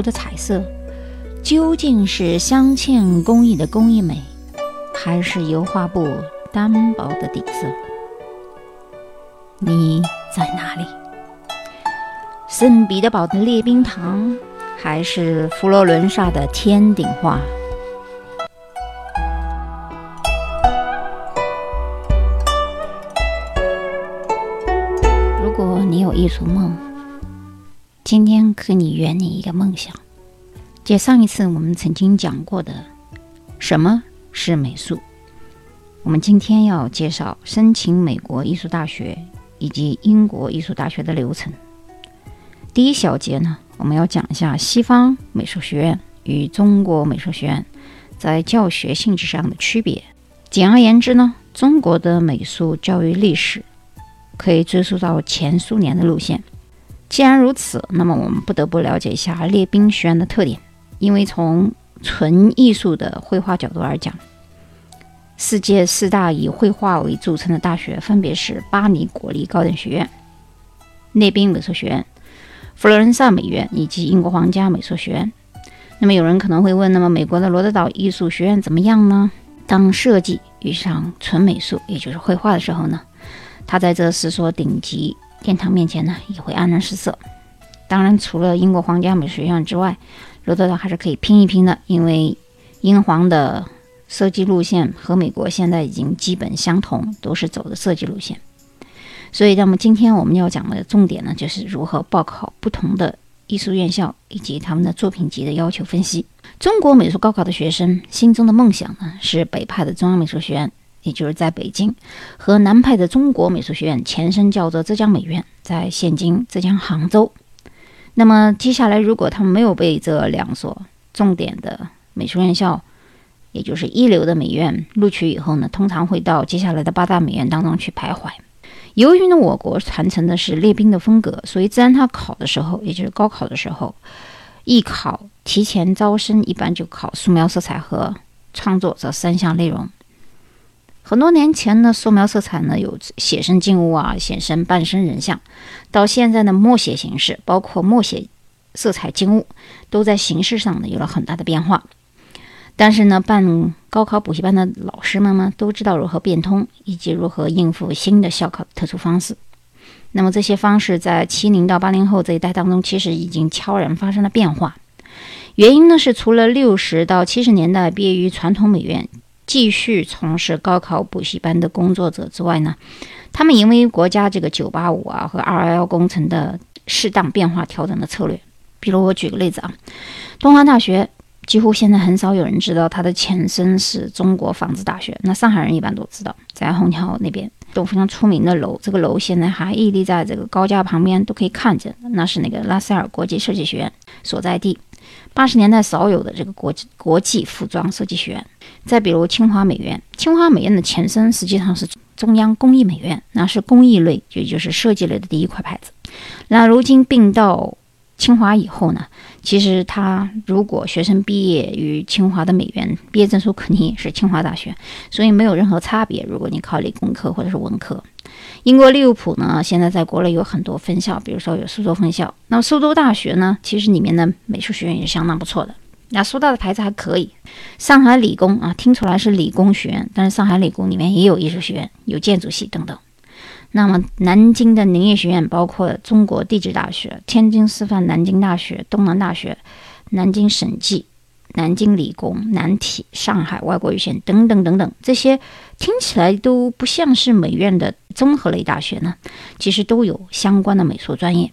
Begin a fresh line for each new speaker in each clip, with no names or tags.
美在哪里？细涂的彩色究竟是镶嵌工艺的工艺美，还是油画布单薄的底色？你在哪里？圣彼得堡的列宾堂，还是佛罗伦萨的天顶画？如果你有艺术梦，今天可以圆你一个梦想。借上一次我们曾经讲过的，什么是美术？我们今天要介绍申请美国艺术大学以及英国艺术大学的流程。第一小节呢，我们要讲一下西方美术学院与中国美术学院在教学性质上的区别。简而言之呢，中国的美术教育历史。可以追溯到前苏联的路线。既然如此，那么我们不得不了解一下列宾学院的特点。因为从纯艺术的绘画角度而讲，世界四大以绘画为著称的大学分别是巴黎国立高等学院、列宾美术学院、佛罗伦萨美院以及英国皇家美术学院。那么有人可能会问：那么美国的罗德岛艺术学院怎么样呢？当设计遇上纯美术，也就是绘画的时候呢？他在这四所顶级殿堂面前呢，也会黯然失色。当然，除了英国皇家美术学院之外，罗德岛还是可以拼一拼的，因为英皇的设计路线和美国现在已经基本相同，都是走的设计路线。所以，那么今天我们要讲的重点呢，就是如何报考不同的艺术院校以及他们的作品集的要求分析。中国美术高考的学生心中的梦想呢，是北派的中央美术学院。也就是在北京和南派的中国美术学院前身叫做浙江美院，在现今浙江杭州。那么接下来，如果他们没有被这两所重点的美术院校，也就是一流的美院录取以后呢，通常会到接下来的八大美院当中去徘徊。由于呢，我国传承的是列宾的风格，所以自然他考的时候，也就是高考的时候，艺考提前招生一般就考素描、色彩和创作这三项内容。很多年前呢，素描色彩呢有写生静物啊，写生半身人像，到现在的默写形式，包括默写色彩静物，都在形式上呢有了很大的变化。但是呢，办高考补习班的老师们呢，都知道如何变通，以及如何应付新的校考特殊方式。那么这些方式在七零到八零后这一代当中，其实已经悄然发生了变化。原因呢是，除了六十到七十年代毕业于传统美院。继续从事高考补习班的工作者之外呢，他们因为国家这个九八五啊和二幺幺工程的适当变化调整的策略，比如我举个例子啊，东方大学几乎现在很少有人知道它的前身是中国纺织大学，那上海人一般都知道，在虹桥那边都非常出名的楼，这个楼现在还屹立在这个高架旁边，都可以看见，那是那个拉塞尔国际设计学院所在地。八十年代少有的这个国际国际服装设计学院，再比如清华美院，清华美院的前身实际上是中央工艺美院，那是工艺类，也就是设计类的第一块牌子。那如今并到清华以后呢，其实他如果学生毕业于清华的美院，毕业证书肯定也是清华大学，所以没有任何差别。如果你考理工科或者是文科。英国利物浦呢，现在在国内有很多分校，比如说有苏州分校。那么苏州大学呢，其实里面的美术学院也是相当不错的。那苏大的牌子还可以。上海理工啊，听出来是理工学院，但是上海理工里面也有艺术学院，有建筑系等等。那么南京的林业学院，包括中国地质大学、天津师范、南京大学、东南大学、南京审计。南京理工、南体、上海外国语学院等等等等，这些听起来都不像是美院的综合类大学呢。其实都有相关的美术专业，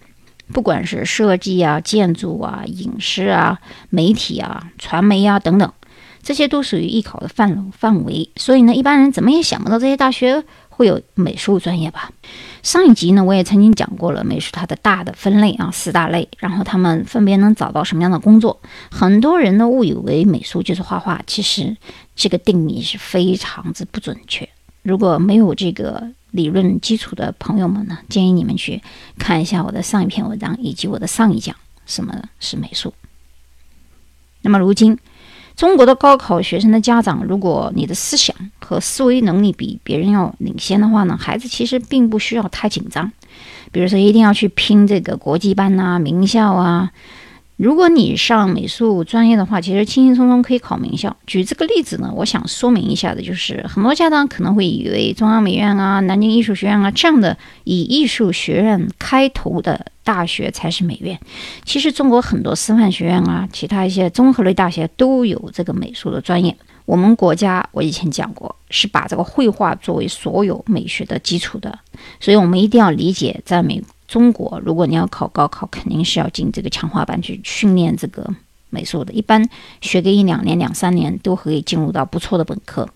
不管是设计啊、建筑啊、影视啊、媒体啊、传媒啊等等，这些都属于艺考的范范围。所以呢，一般人怎么也想不到这些大学会有美术专业吧。上一集呢，我也曾经讲过了美术它的大的分类啊，四大类，然后他们分别能找到什么样的工作。很多人呢误以为美术就是画画，其实这个定义是非常之不准确。如果没有这个理论基础的朋友们呢，建议你们去看一下我的上一篇文章以及我的上一讲什么是美术。那么如今。中国的高考学生的家长，如果你的思想和思维能力比别人要领先的话呢，孩子其实并不需要太紧张。比如说一定要去拼这个国际班啊、名校啊。如果你上美术专业的话，其实轻轻松松可以考名校。举这个例子呢，我想说明一下的就是，很多家长可能会以为中央美院啊、南京艺术学院啊这样的以艺术学院开头的大学才是美院。其实中国很多师范学院啊，其他一些综合类大学都有这个美术的专业。我们国家我以前讲过，是把这个绘画作为所有美学的基础的，所以我们一定要理解，在美。中国，如果你要考高考，肯定是要进这个强化班去训练这个美术的。一般学个一两年、两三年，都可以进入到不错的本科。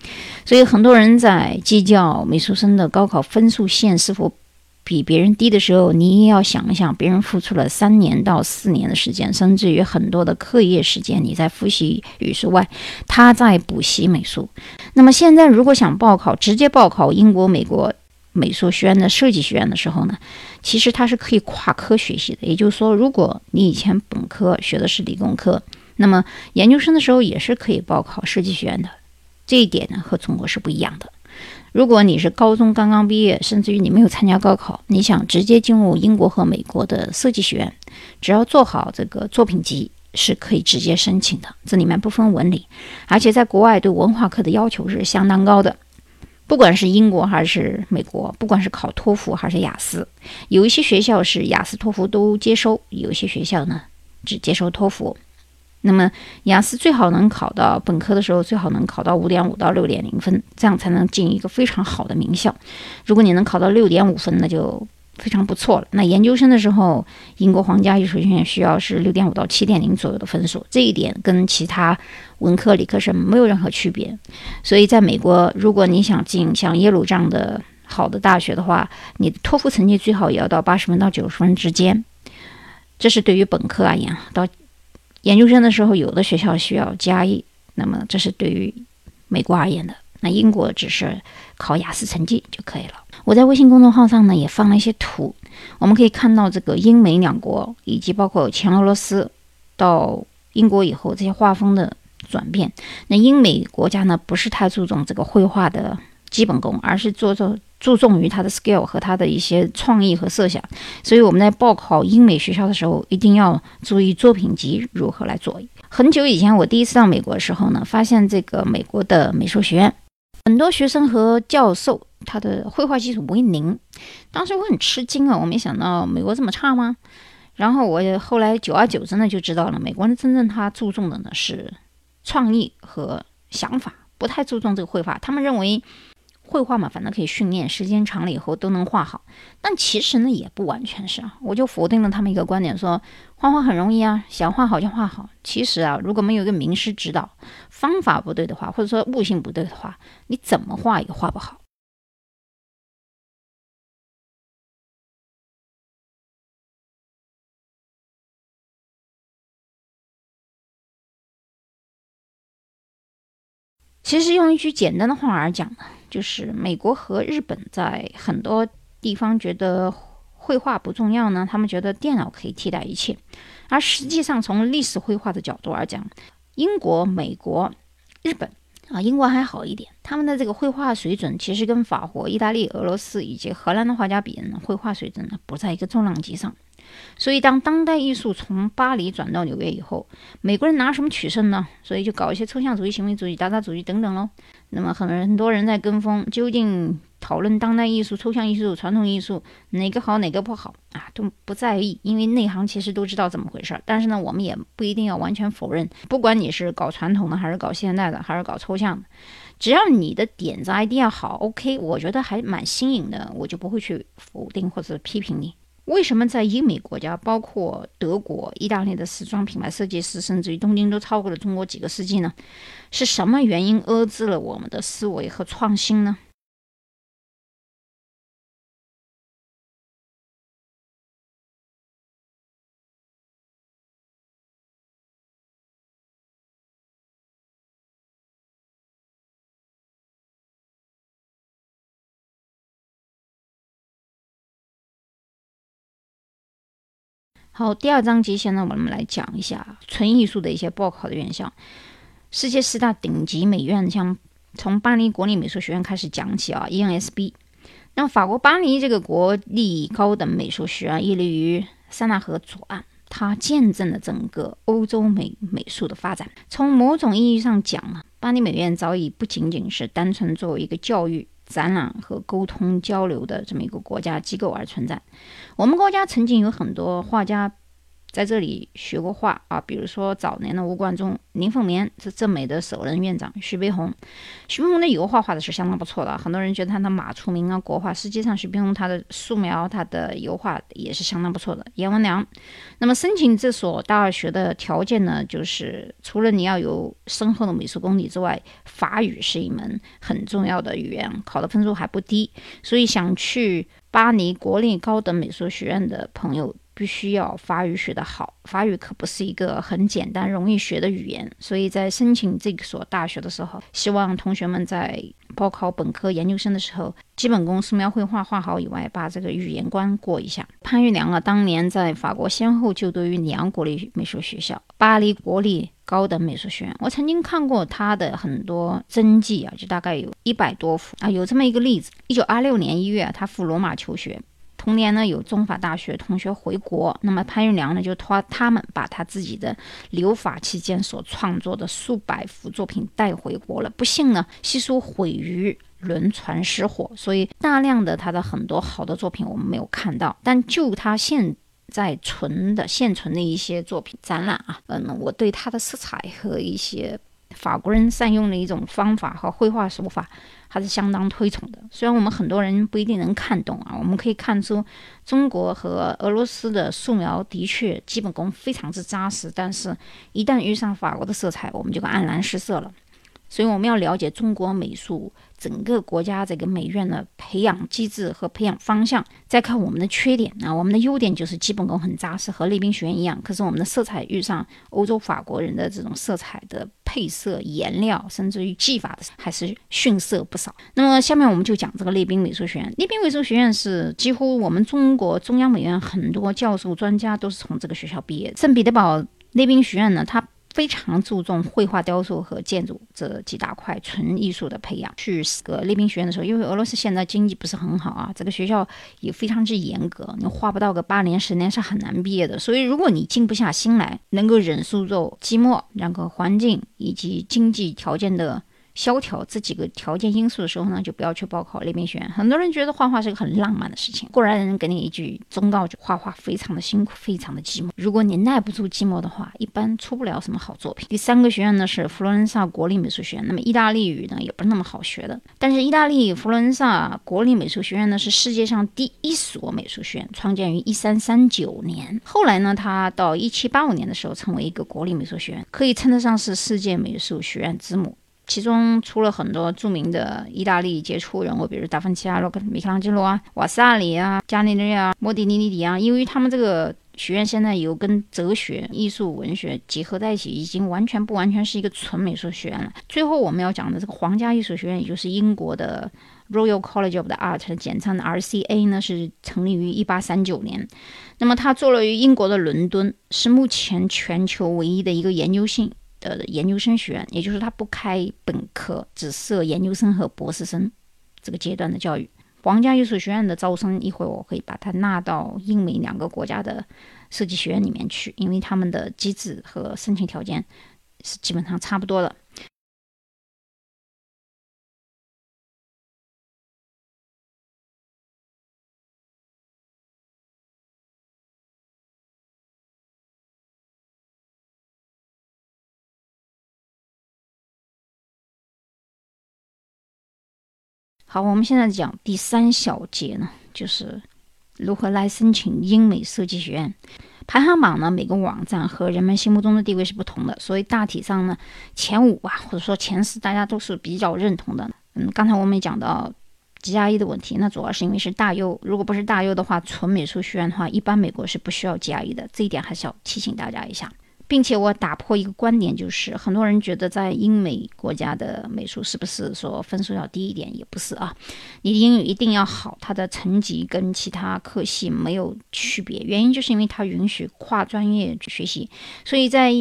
所以很多人在计较美术生的高考分数线是否比别人低的时候，你也要想一想，别人付出了三年到四年的时间，甚至于很多的课业时间，你在复习语数外，他在补习美术。那么现在如果想报考，直接报考英国、美国。美术学院的设计学院的时候呢，其实它是可以跨科学习的。也就是说，如果你以前本科学的是理工科，那么研究生的时候也是可以报考设计学院的。这一点呢，和中国是不一样的。如果你是高中刚刚毕业，甚至于你没有参加高考，你想直接进入英国和美国的设计学院，只要做好这个作品集，是可以直接申请的。这里面不分文理，而且在国外对文化课的要求是相当高的。不管是英国还是美国，不管是考托福还是雅思，有一些学校是雅思、托福都接收，有一些学校呢只接收托福。那么雅思最好能考到本科的时候，最好能考到五点五到六点零分，这样才能进一个非常好的名校。如果你能考到六点五分，那就。非常不错了。那研究生的时候，英国皇家艺术学院需要是六点五到七点零左右的分数，这一点跟其他文科理科生没有任何区别。所以，在美国，如果你想进像耶鲁这样的好的大学的话，你的托福成绩最好也要到八十分到九十分之间。这是对于本科而言。到研究生的时候，有的学校需要加一，那么这是对于美国而言的。那英国只是考雅思成绩就可以了。我在微信公众号上呢也放了一些图，我们可以看到这个英美两国以及包括前俄罗斯到英国以后这些画风的转变。那英美国家呢不是太注重这个绘画的基本功，而是注重注重于它的 skill 和它的一些创意和设想。所以我们在报考英美学校的时候，一定要注意作品集如何来做。很久以前我第一次到美国的时候呢，发现这个美国的美术学院。很多学生和教授，他的绘画基础为零。当时我很吃惊啊，我没想到美国这么差吗？然后我也后来久而久之呢，就知道了，美国人真正他注重的呢是创意和想法，不太注重这个绘画。他们认为。绘画嘛，反正可以训练，时间长了以后都能画好。但其实呢，也不完全是啊。我就否定了他们一个观点，说画画很容易啊，想画好就画好。其实啊，如果没有一个名师指导，方法不对的话，或者说悟性不对的话，你怎么画也画不好。其实用一句简单的话而讲呢。就是美国和日本在很多地方觉得绘画不重要呢，他们觉得电脑可以替代一切。而实际上，从历史绘画的角度而讲，英国、美国、日本啊，英国还好一点，他们的这个绘画水准其实跟法国、意大利、俄罗斯以及荷兰的画家比，绘画水准呢不在一个重量级上。所以，当当代艺术从巴黎转到纽约以后，美国人拿什么取胜呢？所以就搞一些抽象主义、行为主义、达达主义等等喽。那么，很很多人在跟风，究竟讨论当代艺术、抽象艺术、传统艺术哪个好，哪个不好啊，都不在意，因为内行其实都知道怎么回事儿。但是呢，我们也不一定要完全否认，不管你是搞传统的，还是搞现代的，还是搞抽象的，只要你的点子 idea 好，OK，我觉得还蛮新颖的，我就不会去否定或者批评你。为什么在英美国家，包括德国、意大利的时装品牌设计师，甚至于东京都超过了中国几个世纪呢？是什么原因遏制了我们的思维和创新呢？好，第二章节现在我们来讲一下纯艺术的一些报考的院校。世界四大顶级美院，像从巴黎国立美术学院开始讲起啊，ENSB，那法国巴黎这个国立高等美术学院屹立于塞纳河左岸，它见证了整个欧洲美美术的发展。从某种意义上讲呢，巴黎美院早已不仅仅是单纯作为一个教育。展览和沟通交流的这么一个国家机构而存在。我们国家曾经有很多画家。在这里学过画啊，比如说早年的吴冠中、林凤眠是正美的首任院长徐悲鸿。徐悲鸿的油画画的是相当不错的，很多人觉得他的马出名啊，国画。实际上，徐悲鸿他的素描、他的油画也是相当不错的。阎文良，那么申请这所大学的条件呢，就是除了你要有深厚的美术功底之外，法语是一门很重要的语言，考的分数还不低。所以想去巴黎国立高等美术学院的朋友。必须要法语学得好，法语可不是一个很简单、容易学的语言。所以在申请这所大学的时候，希望同学们在报考本科、研究生的时候，基本功素描绘画画好以外，把这个语言关过一下。潘玉良啊，当年在法国先后就读于两国立美术学校、巴黎国立高等美术学院。我曾经看过他的很多真迹啊，就大概有一百多幅啊。有这么一个例子：一九二六年一月，他赴罗马求学。同年呢，有中法大学同学回国，那么潘玉良呢就托他们把他自己的留法期间所创作的数百幅作品带回国了。不幸呢，悉数毁于轮船失火，所以大量的他的很多好的作品我们没有看到。但就他现在存的现存的一些作品展览啊，嗯，我对他的色彩和一些法国人善用的一种方法和绘画手法。还是相当推崇的。虽然我们很多人不一定能看懂啊，我们可以看出中国和俄罗斯的素描的确基本功非常之扎实，但是一旦遇上法国的色彩，我们就黯然失色了。所以我们要了解中国美术整个国家这个美院的培养机制和培养方向，再看我们的缺点啊。我们的优点就是基本功很扎实，和列宾学院一样。可是我们的色彩遇上欧洲法国人的这种色彩的配色、颜料，甚至于技法，还是逊色不少。那么下面我们就讲这个列宾美术学院。列宾美术学院是几乎我们中国中央美院很多教授专家都是从这个学校毕业。圣彼得堡列宾学院呢，它。非常注重绘画、雕塑和建筑这几大块纯艺术的培养。去个列宾学院的时候，因为俄罗斯现在经济不是很好啊，这个学校也非常之严格，你画不到个八年、十年是很难毕业的。所以，如果你静不下心来，能够忍受住寂寞、那个环境以及经济条件的。萧条这几个条件因素的时候呢，就不要去报考列宾学院。很多人觉得画画是个很浪漫的事情，过来人给你一句忠告：就画画非常的辛苦，非常的寂寞。如果你耐不住寂寞的话，一般出不了什么好作品。第三个学院呢是佛罗伦萨国立美术学院，那么意大利语呢也不是那么好学的。但是意大利佛罗伦萨国立美术学院呢是世界上第一所美术学院，创建于一三三九年。后来呢，它到一七八五年的时候成为一个国立美术学院，可以称得上是世界美术学院之母。其中出了很多著名的意大利杰出人物，比如达芬奇啊、洛克、米开朗基罗啊、瓦萨里啊、加利略啊、莫迪尼尼迪啊。因为他们这个学院现在有跟哲学、艺术、文学结合在一起，已经完全不完全是一个纯美术学院了。最后我们要讲的这个皇家艺术学院，也就是英国的 Royal College of the Art，简称 RCA 呢，是成立于一八三九年。那么它坐落于英国的伦敦，是目前全球唯一的一个研究性。的研究生学院，也就是他不开本科，只设研究生和博士生这个阶段的教育。皇家艺术学院的招生，一会我会把它纳到英美两个国家的设计学院里面去，因为他们的机制和申请条件是基本上差不多的。好，我们现在讲第三小节呢，就是如何来申请英美设计学院。排行榜呢，每个网站和人们心目中的地位是不同的，所以大体上呢，前五吧，或者说前四，大家都是比较认同的。嗯，刚才我们也讲到 GRE 的问题，那主要是因为是大优，如果不是大优的话，纯美术学院的话，一般美国是不需要 GRE 的，这一点还是要提醒大家一下。并且我打破一个观点，就是很多人觉得在英美国家的美术是不是说分数要低一点？也不是啊，你英语一定要好，它的成绩跟其他科系没有区别。原因就是因为它允许跨专业学习，所以在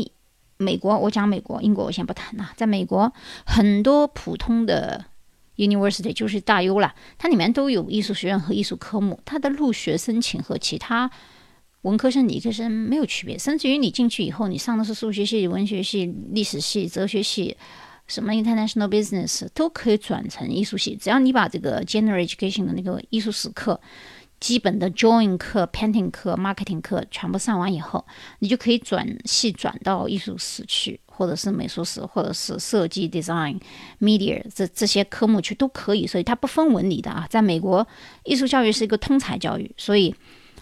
美国，我讲美国、英国我先不谈了。在美国，很多普通的 University 就是大优了，它里面都有艺术学院和艺术科目，它的入学申请和其他文科生、理科生没有区别，甚至于你进去以后，你上的是数学系、文学系、历史系、哲学系，什么 International Business 都可以转成艺术系，只要你把这个 General Education 的那个艺术史课。基本的 drawing 课、painting 课、marketing 课全部上完以后，你就可以转系转到艺术史去，或者是美术史，或者是设计 design、media 这这些科目去都可以。所以它不分文理的啊，在美国，艺术教育是一个通才教育，所以。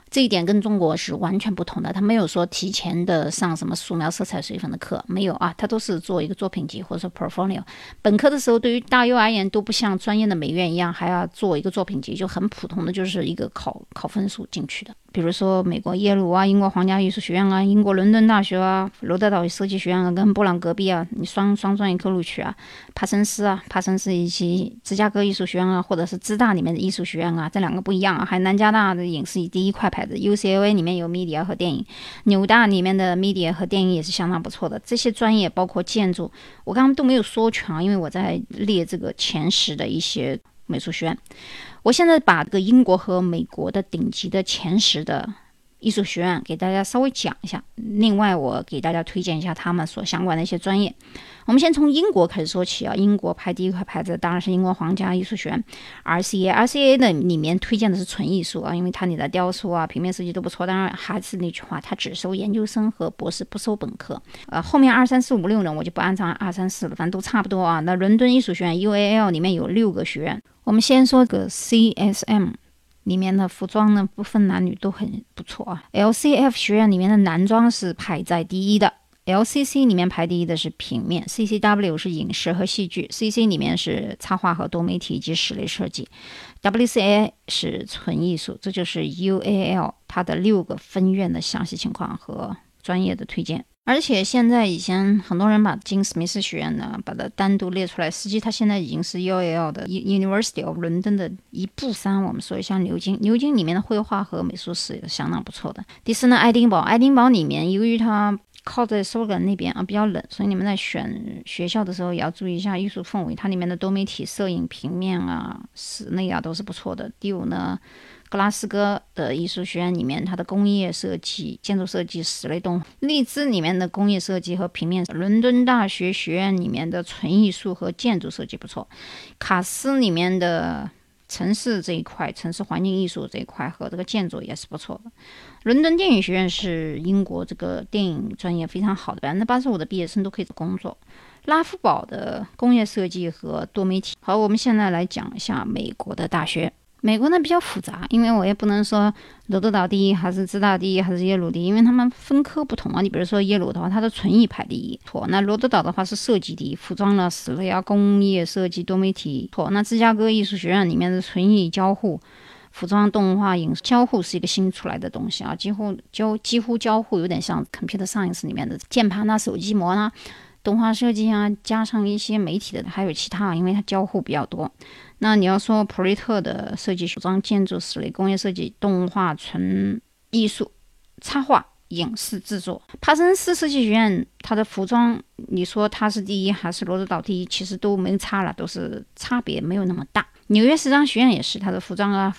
这一点跟中国是完全不同的，他没有说提前的上什么素描、色彩、水粉的课，没有啊，他都是做一个作品集或者说 portfolio。本科的时候，对于大优而言，都不像专业的美院一样还要做一个作品集，就很普通的就是一个考考分数进去的。比如说美国耶鲁啊，英国皇家艺术学院啊，英国伦敦大学啊，罗德岛设计学院啊，跟布朗隔壁啊，你双双专业课录取啊，帕森斯啊，帕森斯以及芝加哥艺术学院啊，或者是芝大里面的艺术学院啊，这两个不一样啊，还有南加大的影视第一块牌子 UCLA 里面有 media 和电影，纽大里面的 media 和电影也是相当不错的。这些专业包括建筑，我刚刚都没有说全啊，因为我在列这个前十的一些美术学院。我现在把这个英国和美国的顶级的前十的艺术学院给大家稍微讲一下。另外，我给大家推荐一下他们所相关的一些专业。我们先从英国开始说起啊。英国排第一块牌子当然是英国皇家艺术学院 （RCA）。RCA 的里面推荐的是纯艺术啊，因为它里的雕塑啊、平面设计都不错。当然还是那句话，它只收研究生和博士，不收本科。呃，后面二三四五六呢，我就不按照二三四了，反正都差不多啊。那伦敦艺术学院 （UAL） 里面有六个学院。我们先说个 CSM 里面的服装呢，不分男女都很不错啊。LCF 学院里面的男装是排在第一的，LCC 里面排第一的是平面，CCW 是影视和戏剧，CC 里面是插画和多媒体以及室内设计，WCA 是纯艺术。这就是 UAL 它的六个分院的详细情况和专业的推荐。而且现在以前很多人把金史密斯学院呢，把它单独列出来，实际它现在已经是 UAL 的 University of London 的一部分。我们说一下牛津，牛津里面的绘画和美术史也是相当不错的。第四呢，爱丁堡，爱丁堡里面由于它靠在苏格兰那边啊，比较冷，所以你们在选学校的时候也要注意一下艺术氛围。它里面的多媒体、摄影、平面啊、室内啊都是不错的。第五呢。格拉斯哥的艺术学院里面，它的工业设计、建筑设计、室内动；利兹里面的工业设计和平面；伦敦大学学院里面的纯艺术和建筑设计不错；卡斯里面的城市这一块、城市环境艺术这一块和这个建筑也是不错的。伦敦电影学院是英国这个电影专业非常好的，百分之八十五的毕业生都可以工作。拉夫堡的工业设计和多媒体。好，我们现在来讲一下美国的大学。美国呢比较复杂，因为我也不能说罗德岛第一还是芝大第一还是耶鲁第一，因为他们分科不同啊。你比如说耶鲁的话，它的纯艺排第一，错。那罗德岛的话是设计第一，服装呢、室内啊、工业设计、多媒体，错。那芝加哥艺术学院里面的纯艺交互、服装、动画、影视交互是一个新出来的东西啊，几乎交几乎交互有点像 computer science 里面的键盘呐、手机膜呐。动画设计啊，加上一些媒体的，还有其他，因为它交互比较多。那你要说普瑞特的设计、服装、建筑、室内工业设计、动画、纯艺术、插画、影视制作，帕森斯设计学院它的服装，你说它是第一还是罗德岛第一？其实都没差了，都是差别没有那么大。纽约时装学院也是它的服装啊。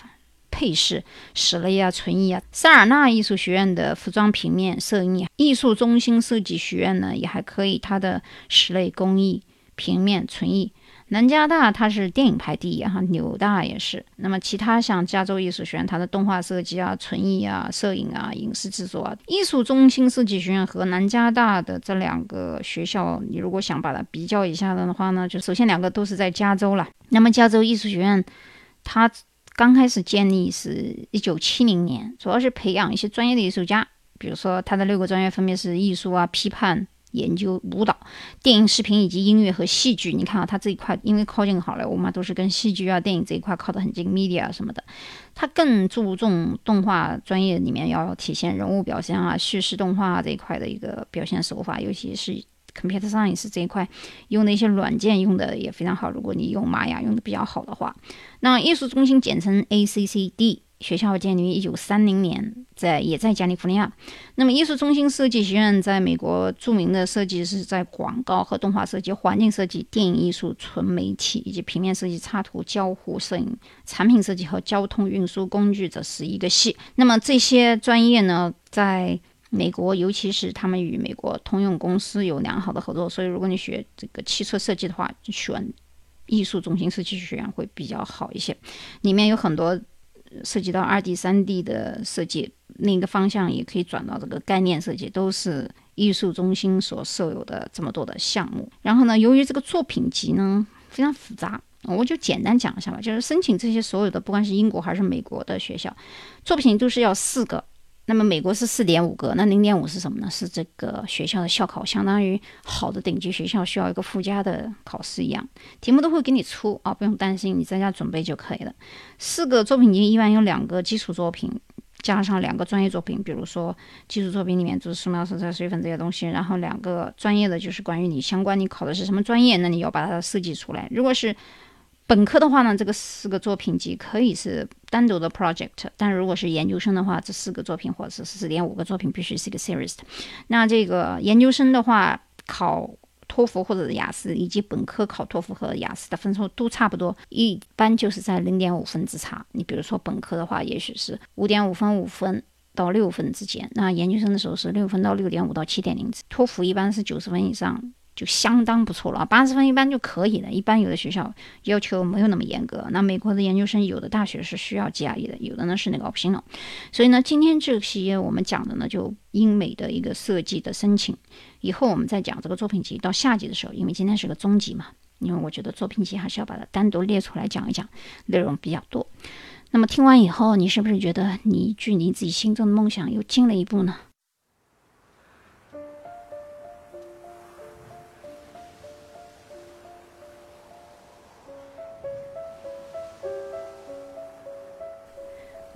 配饰、室内啊、纯艺啊，塞尔纳艺术学院的服装、平面、摄影艺术中心设计学院呢，也还可以。它的室内工艺、平面、纯艺。南加大它是电影排第一哈，纽大也是。那么其他像加州艺术学院，它的动画设计啊、纯艺啊、摄影啊、影视制作啊。艺术中心设计学院和南加大的这两个学校，你如果想把它比较一下的话呢，就首先两个都是在加州了。那么加州艺术学院，它。刚开始建立是一九七零年，主要是培养一些专业的艺术家，比如说它的六个专业分别是艺术啊、批判、研究、舞蹈、电影、视频以及音乐和戏剧。你看啊，它这一块因为靠近好莱坞嘛，都是跟戏剧啊、电影这一块靠得很近，media 什么的。它更注重动画专业里面要体现人物表现啊、叙事动画这一块的一个表现手法，尤其是。Computer Science 这一块用的一些软件用的也非常好。如果你用玛雅用的比较好的话，那艺术中心简称 ACCD 学校建立于一九三零年，在也在加利福尼亚。那么，艺术中心设计学院在美国著名的设计是在广告和动画设计、环境设计、电影艺术、纯媒体以及平面设计、插图、交互摄影、产品设计和交通运输工具这十一个系。那么这些专业呢，在美国，尤其是他们与美国通用公司有良好的合作，所以如果你学这个汽车设计的话，选艺术中心设计学院会比较好一些。里面有很多。涉及到二 D、三 D 的设计，另一个方向也可以转到这个概念设计，都是艺术中心所设有的这么多的项目。然后呢，由于这个作品集呢非常复杂，我就简单讲一下吧。就是申请这些所有的，不管是英国还是美国的学校，作品都是要四个。那么美国是四点五个，那零点五是什么呢？是这个学校的校考，相当于好的顶级学校需要一个附加的考试一样，题目都会给你出啊，不用担心，你在家准备就可以了。四个作品集一般有两个基础作品，加上两个专业作品，比如说基础作品里面就是素描、色彩、水粉这些东西，然后两个专业的就是关于你相关你考的是什么专业，那你要把它设计出来。如果是本科的话呢，这个四个作品集可以是单独的 project，但如果是研究生的话，这四个作品或者是四点五个作品必须是一个 series。那这个研究生的话，考托福或者雅思，以及本科考托福和雅思的分数都差不多，一般就是在零点五分之差。你比如说本科的话，也许是五点五分、五分到六分之间；那研究生的时候是六分到六点五到七点零。托福一般是九十分以上。就相当不错了啊，八十分一般就可以了。一般有的学校要求没有那么严格。那美国的研究生有的大学是需要 GRE 的，有的呢是那个 optional。所以呢，今天这些我们讲的呢，就英美的一个设计的申请。以后我们再讲这个作品集，到下集的时候，因为今天是个中集嘛，因为我觉得作品集还是要把它单独列出来讲一讲，内容比较多。那么听完以后，你是不是觉得你距离自己心中的梦想又近了一步呢？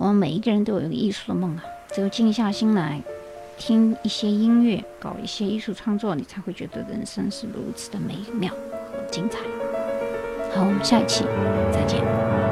我们每一个人都有一个艺术的梦啊，只有静下心来听一些音乐，搞一些艺术创作，你才会觉得人生是如此的美妙和精彩。好，我们下一期再见。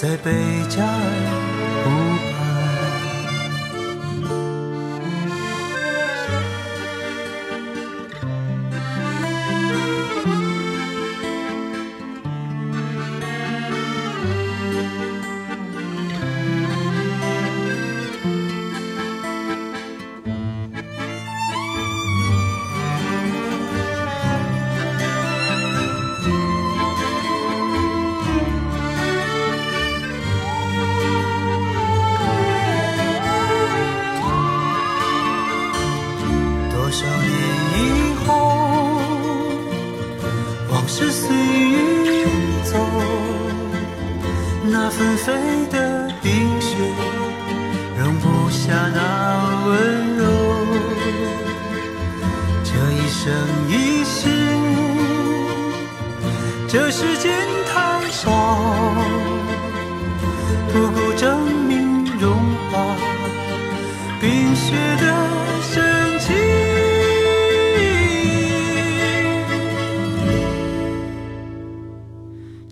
在贝加尔